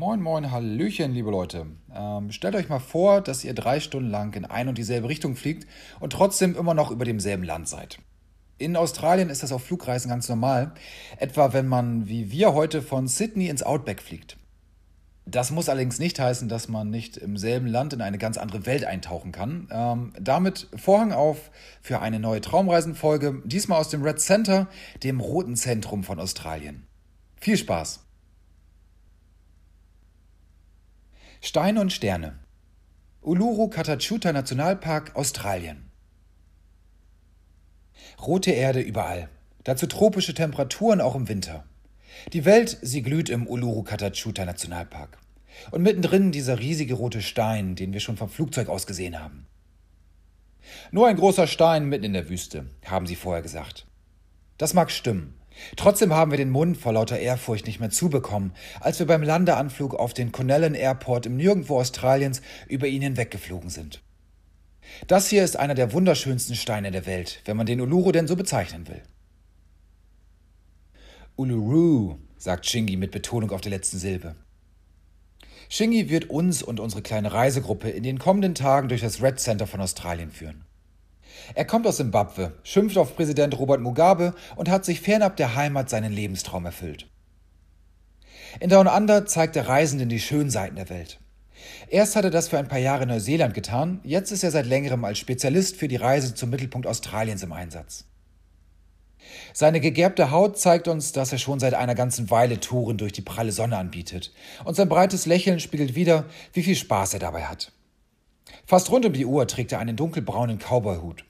Moin, moin, Hallöchen, liebe Leute. Ähm, stellt euch mal vor, dass ihr drei Stunden lang in ein und dieselbe Richtung fliegt und trotzdem immer noch über demselben Land seid. In Australien ist das auf Flugreisen ganz normal, etwa wenn man wie wir heute von Sydney ins Outback fliegt. Das muss allerdings nicht heißen, dass man nicht im selben Land in eine ganz andere Welt eintauchen kann. Ähm, damit Vorhang auf für eine neue Traumreisenfolge, diesmal aus dem Red Center, dem roten Zentrum von Australien. Viel Spaß! Steine und Sterne. Uluru Katachuta Nationalpark, Australien. Rote Erde überall. Dazu tropische Temperaturen auch im Winter. Die Welt, sie glüht im Uluru Katachuta Nationalpark. Und mittendrin dieser riesige rote Stein, den wir schon vom Flugzeug aus gesehen haben. Nur ein großer Stein mitten in der Wüste, haben sie vorher gesagt. Das mag stimmen. Trotzdem haben wir den Mund vor lauter Ehrfurcht nicht mehr zubekommen, als wir beim Landeanflug auf den Conellen Airport im Nirgendwo Australiens über ihn hinweggeflogen sind. Das hier ist einer der wunderschönsten Steine der Welt, wenn man den Uluru denn so bezeichnen will. Uluru, sagt Shingi mit Betonung auf der letzten Silbe. Shingi wird uns und unsere kleine Reisegruppe in den kommenden Tagen durch das Red Center von Australien führen. Er kommt aus Simbabwe, schimpft auf Präsident Robert Mugabe und hat sich fernab der Heimat seinen Lebenstraum erfüllt. In Down Under zeigt der Reisenden die schönen Seiten der Welt. Erst hat er das für ein paar Jahre in Neuseeland getan, jetzt ist er seit längerem als Spezialist für die Reise zum Mittelpunkt Australiens im Einsatz. Seine gegerbte Haut zeigt uns, dass er schon seit einer ganzen Weile Touren durch die pralle Sonne anbietet, und sein breites Lächeln spiegelt wider, wie viel Spaß er dabei hat. Fast rund um die Uhr trägt er einen dunkelbraunen Cowboyhut.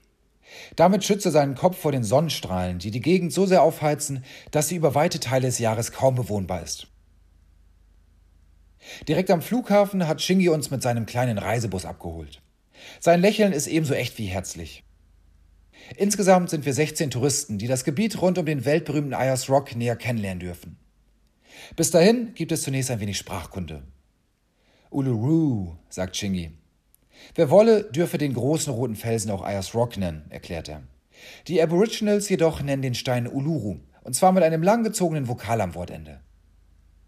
Damit schützt er seinen Kopf vor den Sonnenstrahlen, die die Gegend so sehr aufheizen, dass sie über weite Teile des Jahres kaum bewohnbar ist. Direkt am Flughafen hat Shingi uns mit seinem kleinen Reisebus abgeholt. Sein Lächeln ist ebenso echt wie herzlich. Insgesamt sind wir 16 Touristen, die das Gebiet rund um den weltberühmten Ayers Rock näher kennenlernen dürfen. Bis dahin gibt es zunächst ein wenig Sprachkunde. Uluru, sagt Shingi. Wer wolle, dürfe den großen roten Felsen auch Ayers Rock nennen, erklärt er. Die Aboriginals jedoch nennen den Stein Uluru, und zwar mit einem langgezogenen Vokal am Wortende.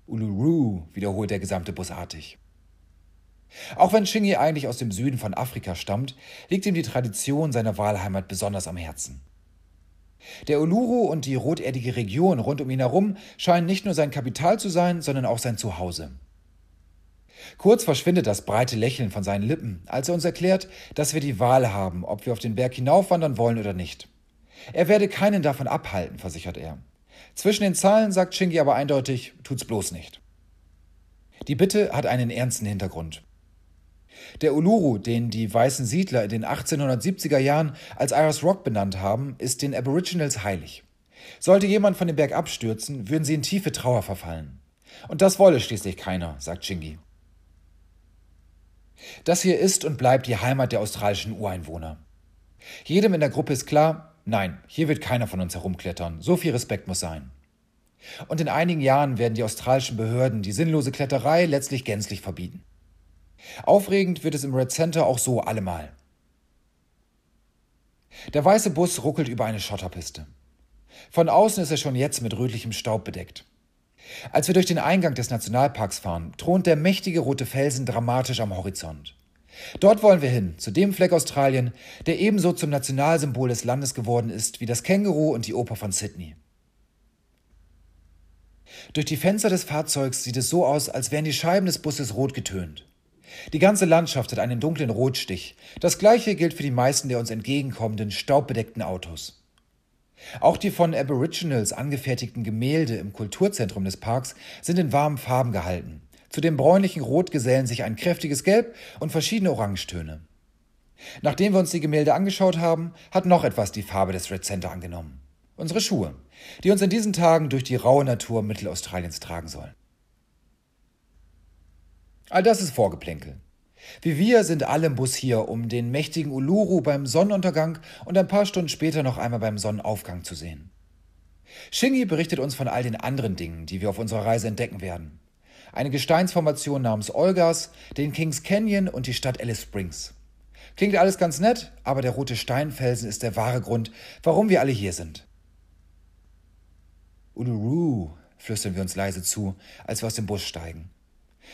Uluru, wiederholt der gesamte Bus artig. Auch wenn Shingi eigentlich aus dem Süden von Afrika stammt, liegt ihm die Tradition seiner Wahlheimat besonders am Herzen. Der Uluru und die roterdige Region rund um ihn herum scheinen nicht nur sein Kapital zu sein, sondern auch sein Zuhause. Kurz verschwindet das breite Lächeln von seinen Lippen, als er uns erklärt, dass wir die Wahl haben, ob wir auf den Berg hinaufwandern wollen oder nicht. Er werde keinen davon abhalten, versichert er. Zwischen den Zahlen sagt Shingi aber eindeutig, tut's bloß nicht. Die Bitte hat einen ernsten Hintergrund. Der Uluru, den die weißen Siedler in den 1870er Jahren als Iris Rock benannt haben, ist den Aboriginals heilig. Sollte jemand von dem Berg abstürzen, würden sie in tiefe Trauer verfallen. Und das wolle schließlich keiner, sagt Shingi. Das hier ist und bleibt die Heimat der australischen Ureinwohner. Jedem in der Gruppe ist klar, nein, hier wird keiner von uns herumklettern, so viel Respekt muss sein. Und in einigen Jahren werden die australischen Behörden die sinnlose Kletterei letztlich gänzlich verbieten. Aufregend wird es im Red Center auch so allemal. Der weiße Bus ruckelt über eine Schotterpiste. Von außen ist er schon jetzt mit rötlichem Staub bedeckt. Als wir durch den Eingang des Nationalparks fahren, thront der mächtige rote Felsen dramatisch am Horizont. Dort wollen wir hin, zu dem Fleck Australien, der ebenso zum Nationalsymbol des Landes geworden ist wie das Känguru und die Oper von Sydney. Durch die Fenster des Fahrzeugs sieht es so aus, als wären die Scheiben des Busses rot getönt. Die ganze Landschaft hat einen dunklen Rotstich. Das gleiche gilt für die meisten der uns entgegenkommenden staubbedeckten Autos. Auch die von Aboriginals angefertigten Gemälde im Kulturzentrum des Parks sind in warmen Farben gehalten. Zu dem bräunlichen Rot gesellen sich ein kräftiges Gelb und verschiedene Orangetöne. Nachdem wir uns die Gemälde angeschaut haben, hat noch etwas die Farbe des Red Center angenommen. Unsere Schuhe, die uns in diesen Tagen durch die raue Natur Mittelaustraliens tragen sollen. All das ist Vorgeplänkel. Wie wir sind alle im Bus hier, um den mächtigen Uluru beim Sonnenuntergang und ein paar Stunden später noch einmal beim Sonnenaufgang zu sehen. Shingi berichtet uns von all den anderen Dingen, die wir auf unserer Reise entdecken werden. Eine Gesteinsformation namens Olgas, den Kings Canyon und die Stadt Alice Springs. Klingt alles ganz nett, aber der rote Steinfelsen ist der wahre Grund, warum wir alle hier sind. Uluru, flüstern wir uns leise zu, als wir aus dem Bus steigen.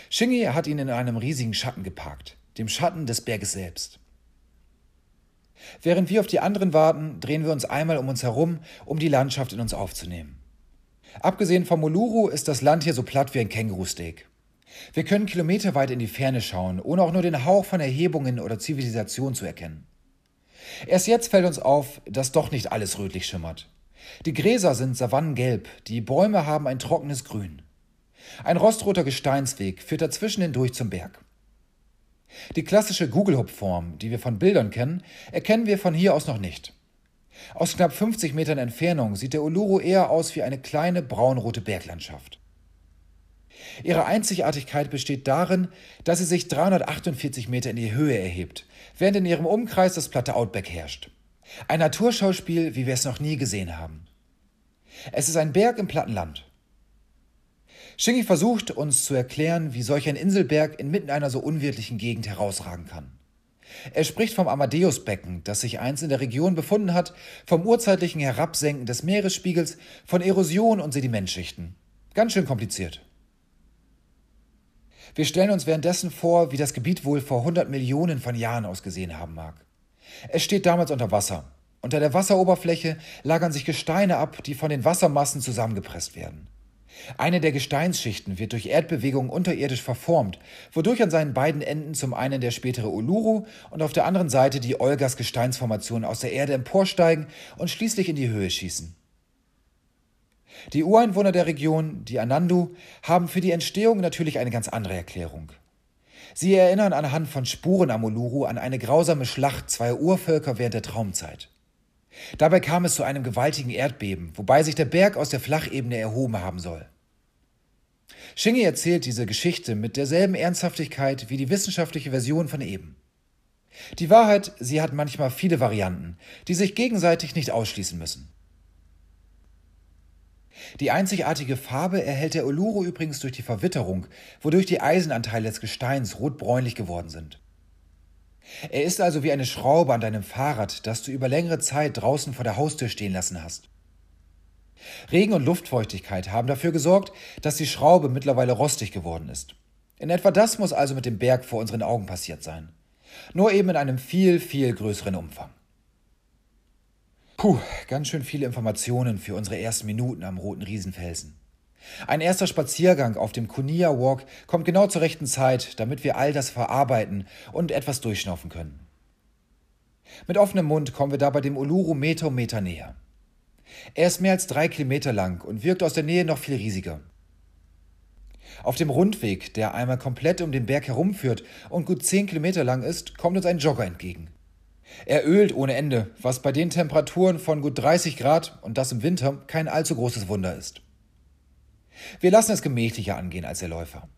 Shingi hat ihn in einem riesigen Schatten geparkt, dem Schatten des Berges selbst. Während wir auf die anderen warten, drehen wir uns einmal um uns herum, um die Landschaft in uns aufzunehmen. Abgesehen vom Uluru ist das Land hier so platt wie ein Kängurusteak. Wir können kilometerweit in die Ferne schauen, ohne auch nur den Hauch von Erhebungen oder Zivilisation zu erkennen. Erst jetzt fällt uns auf, dass doch nicht alles rötlich schimmert. Die Gräser sind savannengelb, die Bäume haben ein trockenes Grün. Ein rostroter Gesteinsweg führt dazwischen hindurch zum Berg. Die klassische Google-Hub-Form, die wir von Bildern kennen, erkennen wir von hier aus noch nicht. Aus knapp 50 Metern Entfernung sieht der Uluru eher aus wie eine kleine braunrote Berglandschaft. Ihre Einzigartigkeit besteht darin, dass sie sich 348 Meter in die Höhe erhebt, während in ihrem Umkreis das platte Outback herrscht. Ein Naturschauspiel, wie wir es noch nie gesehen haben. Es ist ein Berg im platten Shingi versucht uns zu erklären, wie solch ein Inselberg inmitten einer so unwirtlichen Gegend herausragen kann. Er spricht vom Amadeusbecken, das sich einst in der Region befunden hat, vom urzeitlichen Herabsenken des Meeresspiegels, von Erosion und Sedimentschichten. Ganz schön kompliziert. Wir stellen uns währenddessen vor, wie das Gebiet wohl vor 100 Millionen von Jahren ausgesehen haben mag. Es steht damals unter Wasser. Unter der Wasseroberfläche lagern sich Gesteine ab, die von den Wassermassen zusammengepresst werden. Eine der Gesteinsschichten wird durch Erdbewegungen unterirdisch verformt, wodurch an seinen beiden Enden zum einen der spätere Uluru und auf der anderen Seite die Olgas Gesteinsformationen aus der Erde emporsteigen und schließlich in die Höhe schießen. Die Ureinwohner der Region, die Anandu, haben für die Entstehung natürlich eine ganz andere Erklärung. Sie erinnern anhand von Spuren am Uluru an eine grausame Schlacht zweier Urvölker während der Traumzeit. Dabei kam es zu einem gewaltigen Erdbeben, wobei sich der Berg aus der Flachebene erhoben haben soll. Shingi erzählt diese Geschichte mit derselben Ernsthaftigkeit wie die wissenschaftliche Version von eben. Die Wahrheit, sie hat manchmal viele Varianten, die sich gegenseitig nicht ausschließen müssen. Die einzigartige Farbe erhält der Uluru übrigens durch die Verwitterung, wodurch die Eisenanteile des Gesteins rotbräunlich geworden sind. Er ist also wie eine Schraube an deinem Fahrrad, das du über längere Zeit draußen vor der Haustür stehen lassen hast. Regen und Luftfeuchtigkeit haben dafür gesorgt, dass die Schraube mittlerweile rostig geworden ist. In etwa das muss also mit dem Berg vor unseren Augen passiert sein. Nur eben in einem viel, viel größeren Umfang. Puh, ganz schön viele Informationen für unsere ersten Minuten am Roten Riesenfelsen. Ein erster Spaziergang auf dem Kunia Walk kommt genau zur rechten Zeit, damit wir all das verarbeiten und etwas durchschnaufen können. Mit offenem Mund kommen wir dabei dem Uluru Meter um Meter näher. Er ist mehr als drei Kilometer lang und wirkt aus der Nähe noch viel riesiger. Auf dem Rundweg, der einmal komplett um den Berg herumführt und gut zehn Kilometer lang ist, kommt uns ein Jogger entgegen. Er ölt ohne Ende, was bei den Temperaturen von gut 30 Grad und das im Winter kein allzu großes Wunder ist. Wir lassen es gemächlicher angehen als der Läufer.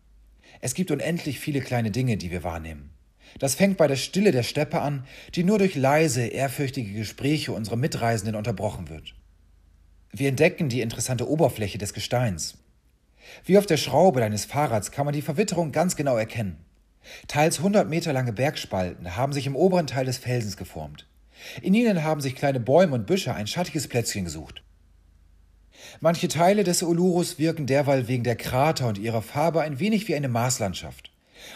Es gibt unendlich viele kleine Dinge, die wir wahrnehmen. Das fängt bei der Stille der Steppe an, die nur durch leise, ehrfürchtige Gespräche unserer Mitreisenden unterbrochen wird. Wir entdecken die interessante Oberfläche des Gesteins. Wie auf der Schraube deines Fahrrads kann man die Verwitterung ganz genau erkennen. Teils 100 Meter lange Bergspalten haben sich im oberen Teil des Felsens geformt. In ihnen haben sich kleine Bäume und Büsche ein schattiges Plätzchen gesucht. Manche Teile des Ulurus wirken derweil wegen der Krater und ihrer Farbe ein wenig wie eine Marslandschaft.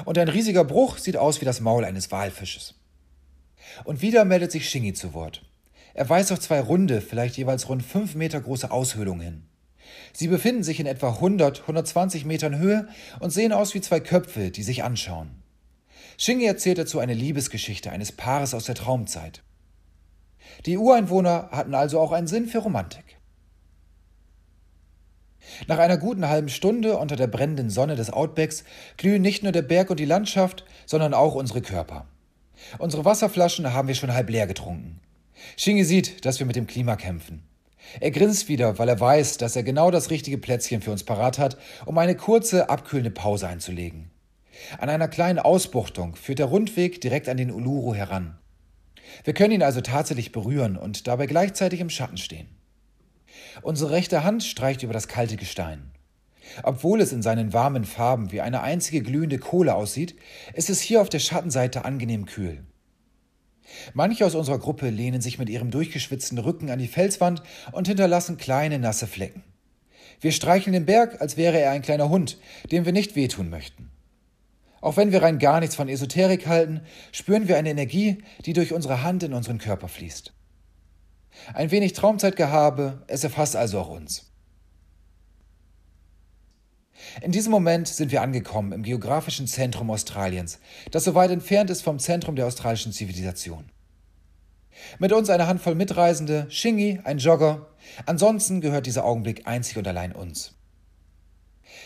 Und ein riesiger Bruch sieht aus wie das Maul eines Walfisches. Und wieder meldet sich Shingi zu Wort. Er weist auf zwei runde, vielleicht jeweils rund fünf Meter große Aushöhlungen hin. Sie befinden sich in etwa 100, 120 Metern Höhe und sehen aus wie zwei Köpfe, die sich anschauen. Shingi erzählt dazu eine Liebesgeschichte eines Paares aus der Traumzeit. Die Ureinwohner hatten also auch einen Sinn für Romantik. Nach einer guten halben Stunde unter der brennenden Sonne des Outbacks glühen nicht nur der Berg und die Landschaft, sondern auch unsere Körper. Unsere Wasserflaschen haben wir schon halb leer getrunken. Shingi sieht, dass wir mit dem Klima kämpfen. Er grinst wieder, weil er weiß, dass er genau das richtige Plätzchen für uns parat hat, um eine kurze, abkühlende Pause einzulegen. An einer kleinen Ausbuchtung führt der Rundweg direkt an den Uluru heran. Wir können ihn also tatsächlich berühren und dabei gleichzeitig im Schatten stehen. Unsere rechte Hand streicht über das kalte Gestein. Obwohl es in seinen warmen Farben wie eine einzige glühende Kohle aussieht, ist es hier auf der Schattenseite angenehm kühl. Manche aus unserer Gruppe lehnen sich mit ihrem durchgeschwitzten Rücken an die Felswand und hinterlassen kleine nasse Flecken. Wir streicheln den Berg, als wäre er ein kleiner Hund, dem wir nicht wehtun möchten. Auch wenn wir rein gar nichts von Esoterik halten, spüren wir eine Energie, die durch unsere Hand in unseren Körper fließt. Ein wenig Traumzeitgehabe, es erfasst also auch uns. In diesem Moment sind wir angekommen im geografischen Zentrum Australiens, das so weit entfernt ist vom Zentrum der australischen Zivilisation. Mit uns eine Handvoll Mitreisende, Shingi, ein Jogger. Ansonsten gehört dieser Augenblick einzig und allein uns.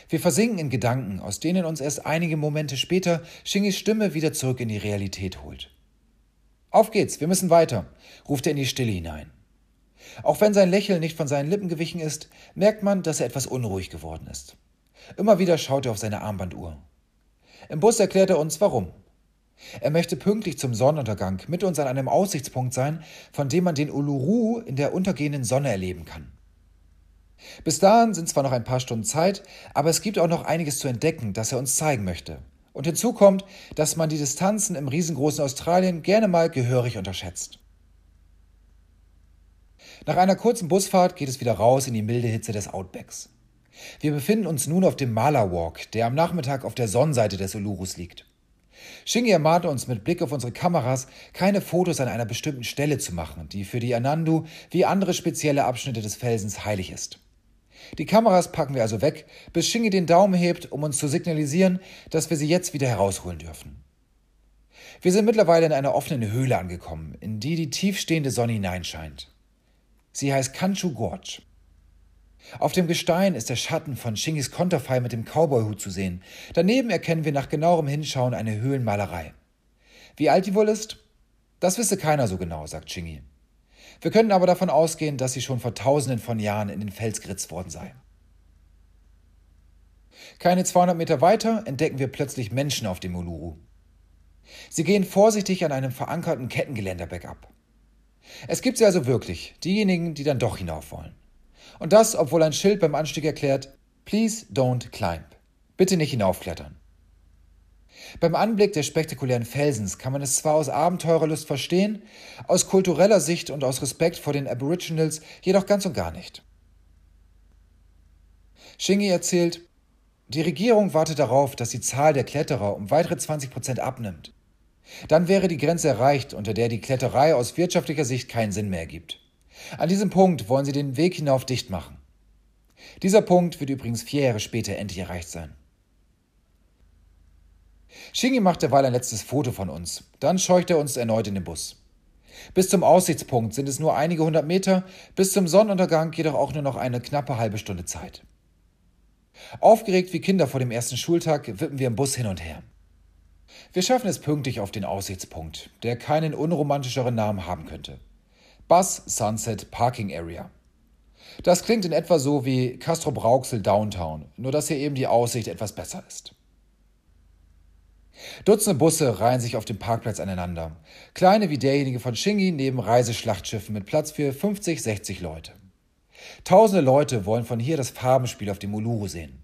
Wir versinken in Gedanken, aus denen uns erst einige Momente später Shingis Stimme wieder zurück in die Realität holt. Auf geht's, wir müssen weiter, ruft er in die Stille hinein. Auch wenn sein Lächeln nicht von seinen Lippen gewichen ist, merkt man, dass er etwas unruhig geworden ist. Immer wieder schaut er auf seine Armbanduhr. Im Bus erklärt er uns, warum. Er möchte pünktlich zum Sonnenuntergang mit uns an einem Aussichtspunkt sein, von dem man den Uluru in der untergehenden Sonne erleben kann. Bis dahin sind zwar noch ein paar Stunden Zeit, aber es gibt auch noch einiges zu entdecken, das er uns zeigen möchte. Und hinzu kommt, dass man die Distanzen im riesengroßen Australien gerne mal gehörig unterschätzt. Nach einer kurzen Busfahrt geht es wieder raus in die milde Hitze des Outbacks. Wir befinden uns nun auf dem Mala Walk, der am Nachmittag auf der Sonnenseite des Ulurus liegt. Shingi ermahnte uns mit Blick auf unsere Kameras, keine Fotos an einer bestimmten Stelle zu machen, die für die Anandu wie andere spezielle Abschnitte des Felsens heilig ist. Die Kameras packen wir also weg, bis Shingi den Daumen hebt, um uns zu signalisieren, dass wir sie jetzt wieder herausholen dürfen. Wir sind mittlerweile in einer offenen Höhle angekommen, in die die tiefstehende Sonne hineinscheint. Sie heißt Kanchu Gorge. Auf dem Gestein ist der Schatten von Shingis Konterfei mit dem Cowboyhut zu sehen. Daneben erkennen wir nach genauerem Hinschauen eine Höhlenmalerei. Wie alt die wohl ist? Das wisse keiner so genau, sagt Shingi. Wir können aber davon ausgehen, dass sie schon vor tausenden von Jahren in den Fels geritzt worden sei. Keine 200 Meter weiter entdecken wir plötzlich Menschen auf dem Uluru. Sie gehen vorsichtig an einem verankerten Kettengeländer bergab. Es gibt sie also wirklich, diejenigen, die dann doch hinauf wollen. Und das, obwohl ein Schild beim Anstieg erklärt, Please don't climb. Bitte nicht hinaufklettern. Beim Anblick des spektakulären Felsens kann man es zwar aus Abenteurerlust verstehen, aus kultureller Sicht und aus Respekt vor den Aboriginals jedoch ganz und gar nicht. Shingi erzählt, die Regierung wartet darauf, dass die Zahl der Kletterer um weitere 20 Prozent abnimmt. Dann wäre die Grenze erreicht, unter der die Kletterei aus wirtschaftlicher Sicht keinen Sinn mehr ergibt. An diesem Punkt wollen sie den Weg hinauf dicht machen. Dieser Punkt wird übrigens vier Jahre später endlich erreicht sein. Shingi macht derweil ein letztes Foto von uns. Dann scheucht er uns erneut in den Bus. Bis zum Aussichtspunkt sind es nur einige hundert Meter, bis zum Sonnenuntergang jedoch auch nur noch eine knappe halbe Stunde Zeit. Aufgeregt wie Kinder vor dem ersten Schultag wippen wir im Bus hin und her. Wir schaffen es pünktlich auf den Aussichtspunkt, der keinen unromantischeren Namen haben könnte. Bus Sunset Parking Area. Das klingt in etwa so wie Castro Brauxel Downtown, nur dass hier eben die Aussicht etwas besser ist. Dutzende Busse reihen sich auf dem Parkplatz aneinander. Kleine wie derjenige von Shingi neben Reiseschlachtschiffen mit Platz für 50, 60 Leute. Tausende Leute wollen von hier das Farbenspiel auf dem Uluru sehen.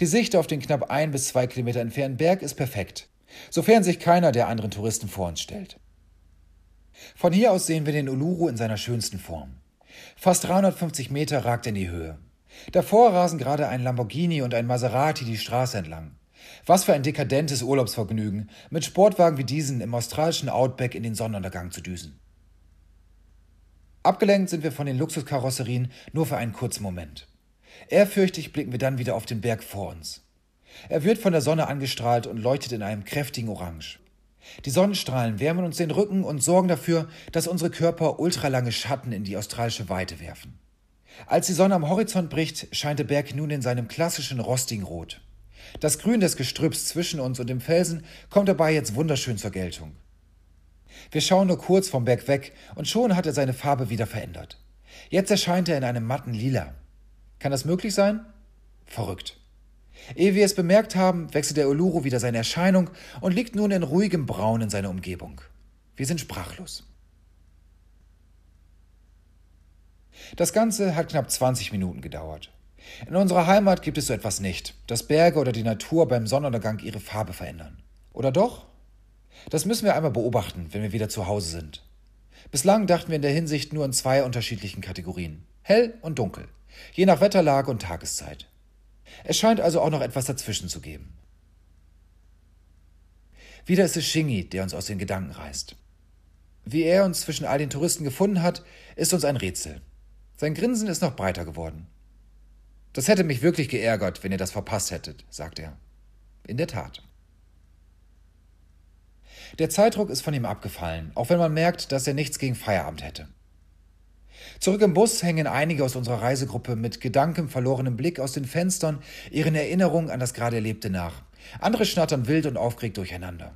Die Sicht auf den knapp ein bis zwei Kilometer entfernten Berg ist perfekt, sofern sich keiner der anderen Touristen vor uns stellt. Von hier aus sehen wir den Uluru in seiner schönsten Form. Fast 350 Meter ragt er in die Höhe. Davor rasen gerade ein Lamborghini und ein Maserati die Straße entlang. Was für ein dekadentes Urlaubsvergnügen, mit Sportwagen wie diesen im australischen Outback in den Sonnenuntergang zu düsen. Abgelenkt sind wir von den Luxuskarosserien nur für einen kurzen Moment. Ehrfürchtig blicken wir dann wieder auf den Berg vor uns. Er wird von der Sonne angestrahlt und leuchtet in einem kräftigen Orange. Die Sonnenstrahlen wärmen uns den Rücken und sorgen dafür, dass unsere Körper ultralange Schatten in die australische Weite werfen. Als die Sonne am Horizont bricht, scheint der Berg nun in seinem klassischen rostigen Rot. Das Grün des Gestrüpps zwischen uns und dem Felsen kommt dabei jetzt wunderschön zur Geltung. Wir schauen nur kurz vom Berg weg und schon hat er seine Farbe wieder verändert. Jetzt erscheint er in einem matten Lila. Kann das möglich sein? Verrückt. Ehe wir es bemerkt haben, wechselt der Uluru wieder seine Erscheinung und liegt nun in ruhigem Braun in seiner Umgebung. Wir sind sprachlos. Das Ganze hat knapp 20 Minuten gedauert. In unserer Heimat gibt es so etwas nicht, dass Berge oder die Natur beim Sonnenuntergang ihre Farbe verändern. Oder doch? Das müssen wir einmal beobachten, wenn wir wieder zu Hause sind. Bislang dachten wir in der Hinsicht nur in zwei unterschiedlichen Kategorien. Hell und dunkel. Je nach Wetterlage und Tageszeit. Es scheint also auch noch etwas dazwischen zu geben. Wieder ist es Shingi, der uns aus den Gedanken reißt. Wie er uns zwischen all den Touristen gefunden hat, ist uns ein Rätsel. Sein Grinsen ist noch breiter geworden. Das hätte mich wirklich geärgert, wenn ihr das verpasst hättet, sagt er. In der Tat. Der Zeitdruck ist von ihm abgefallen, auch wenn man merkt, dass er nichts gegen Feierabend hätte. Zurück im Bus hängen einige aus unserer Reisegruppe mit gedankem verlorenem Blick aus den Fenstern ihren Erinnerungen an das gerade Erlebte nach. Andere schnattern wild und aufgeregt durcheinander.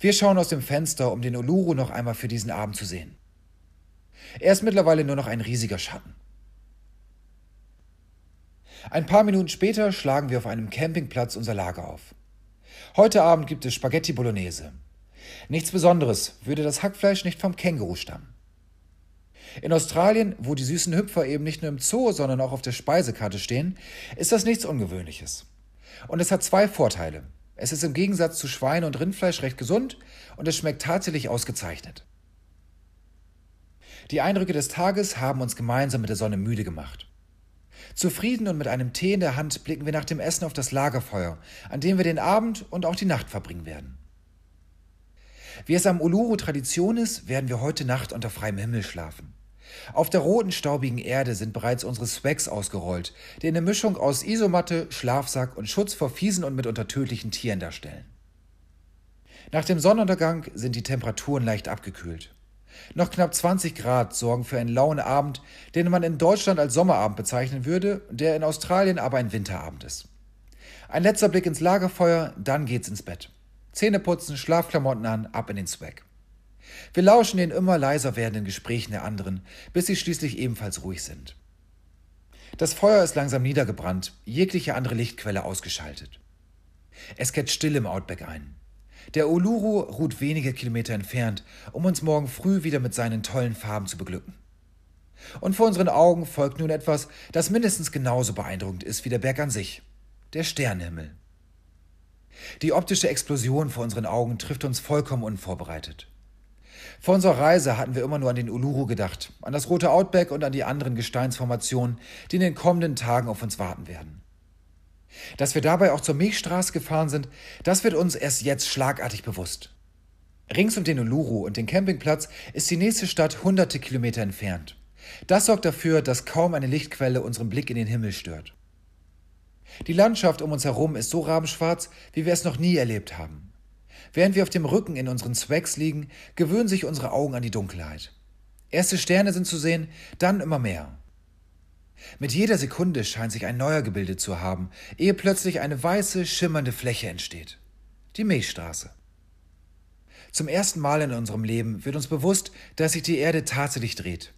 Wir schauen aus dem Fenster, um den Uluru noch einmal für diesen Abend zu sehen. Er ist mittlerweile nur noch ein riesiger Schatten. Ein paar Minuten später schlagen wir auf einem Campingplatz unser Lager auf. Heute Abend gibt es Spaghetti Bolognese. Nichts Besonderes, würde das Hackfleisch nicht vom Känguru stammen. In Australien, wo die süßen Hüpfer eben nicht nur im Zoo, sondern auch auf der Speisekarte stehen, ist das nichts Ungewöhnliches. Und es hat zwei Vorteile. Es ist im Gegensatz zu Schweine- und Rindfleisch recht gesund und es schmeckt tatsächlich ausgezeichnet. Die Eindrücke des Tages haben uns gemeinsam mit der Sonne müde gemacht. Zufrieden und mit einem Tee in der Hand blicken wir nach dem Essen auf das Lagerfeuer, an dem wir den Abend und auch die Nacht verbringen werden. Wie es am Uluru Tradition ist, werden wir heute Nacht unter freiem Himmel schlafen. Auf der roten, staubigen Erde sind bereits unsere Swags ausgerollt, die eine Mischung aus Isomatte, Schlafsack und Schutz vor fiesen und mitunter tödlichen Tieren darstellen. Nach dem Sonnenuntergang sind die Temperaturen leicht abgekühlt. Noch knapp 20 Grad sorgen für einen lauen Abend, den man in Deutschland als Sommerabend bezeichnen würde, der in Australien aber ein Winterabend ist. Ein letzter Blick ins Lagerfeuer, dann geht's ins Bett. Zähne putzen, Schlafklamotten an, ab in den Swag. Wir lauschen den immer leiser werdenden Gesprächen der anderen, bis sie schließlich ebenfalls ruhig sind. Das Feuer ist langsam niedergebrannt, jegliche andere Lichtquelle ausgeschaltet. Es kehrt still im Outback ein. Der Uluru ruht wenige Kilometer entfernt, um uns morgen früh wieder mit seinen tollen Farben zu beglücken. Und vor unseren Augen folgt nun etwas, das mindestens genauso beeindruckend ist wie der Berg an sich, der Sternenhimmel. Die optische Explosion vor unseren Augen trifft uns vollkommen unvorbereitet. Vor unserer Reise hatten wir immer nur an den Uluru gedacht, an das rote Outback und an die anderen Gesteinsformationen, die in den kommenden Tagen auf uns warten werden. Dass wir dabei auch zur Milchstraße gefahren sind, das wird uns erst jetzt schlagartig bewusst. Rings um den Uluru und den Campingplatz ist die nächste Stadt hunderte Kilometer entfernt. Das sorgt dafür, dass kaum eine Lichtquelle unseren Blick in den Himmel stört. Die Landschaft um uns herum ist so rabenschwarz, wie wir es noch nie erlebt haben. Während wir auf dem Rücken in unseren Swags liegen, gewöhnen sich unsere Augen an die Dunkelheit. Erste Sterne sind zu sehen, dann immer mehr. Mit jeder Sekunde scheint sich ein neuer gebildet zu haben, ehe plötzlich eine weiße, schimmernde Fläche entsteht. Die Milchstraße. Zum ersten Mal in unserem Leben wird uns bewusst, dass sich die Erde tatsächlich dreht.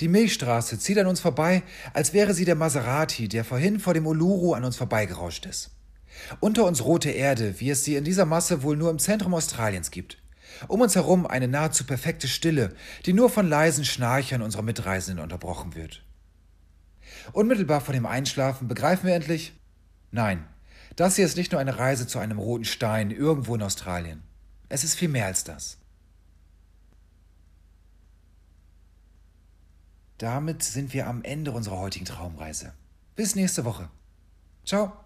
Die Milchstraße zieht an uns vorbei, als wäre sie der Maserati, der vorhin vor dem Uluru an uns vorbeigerauscht ist. Unter uns rote Erde, wie es sie in dieser Masse wohl nur im Zentrum Australiens gibt. Um uns herum eine nahezu perfekte Stille, die nur von leisen Schnarchern unserer Mitreisenden unterbrochen wird. Unmittelbar vor dem Einschlafen begreifen wir endlich, nein, das hier ist nicht nur eine Reise zu einem roten Stein irgendwo in Australien. Es ist viel mehr als das. Damit sind wir am Ende unserer heutigen Traumreise. Bis nächste Woche. Ciao.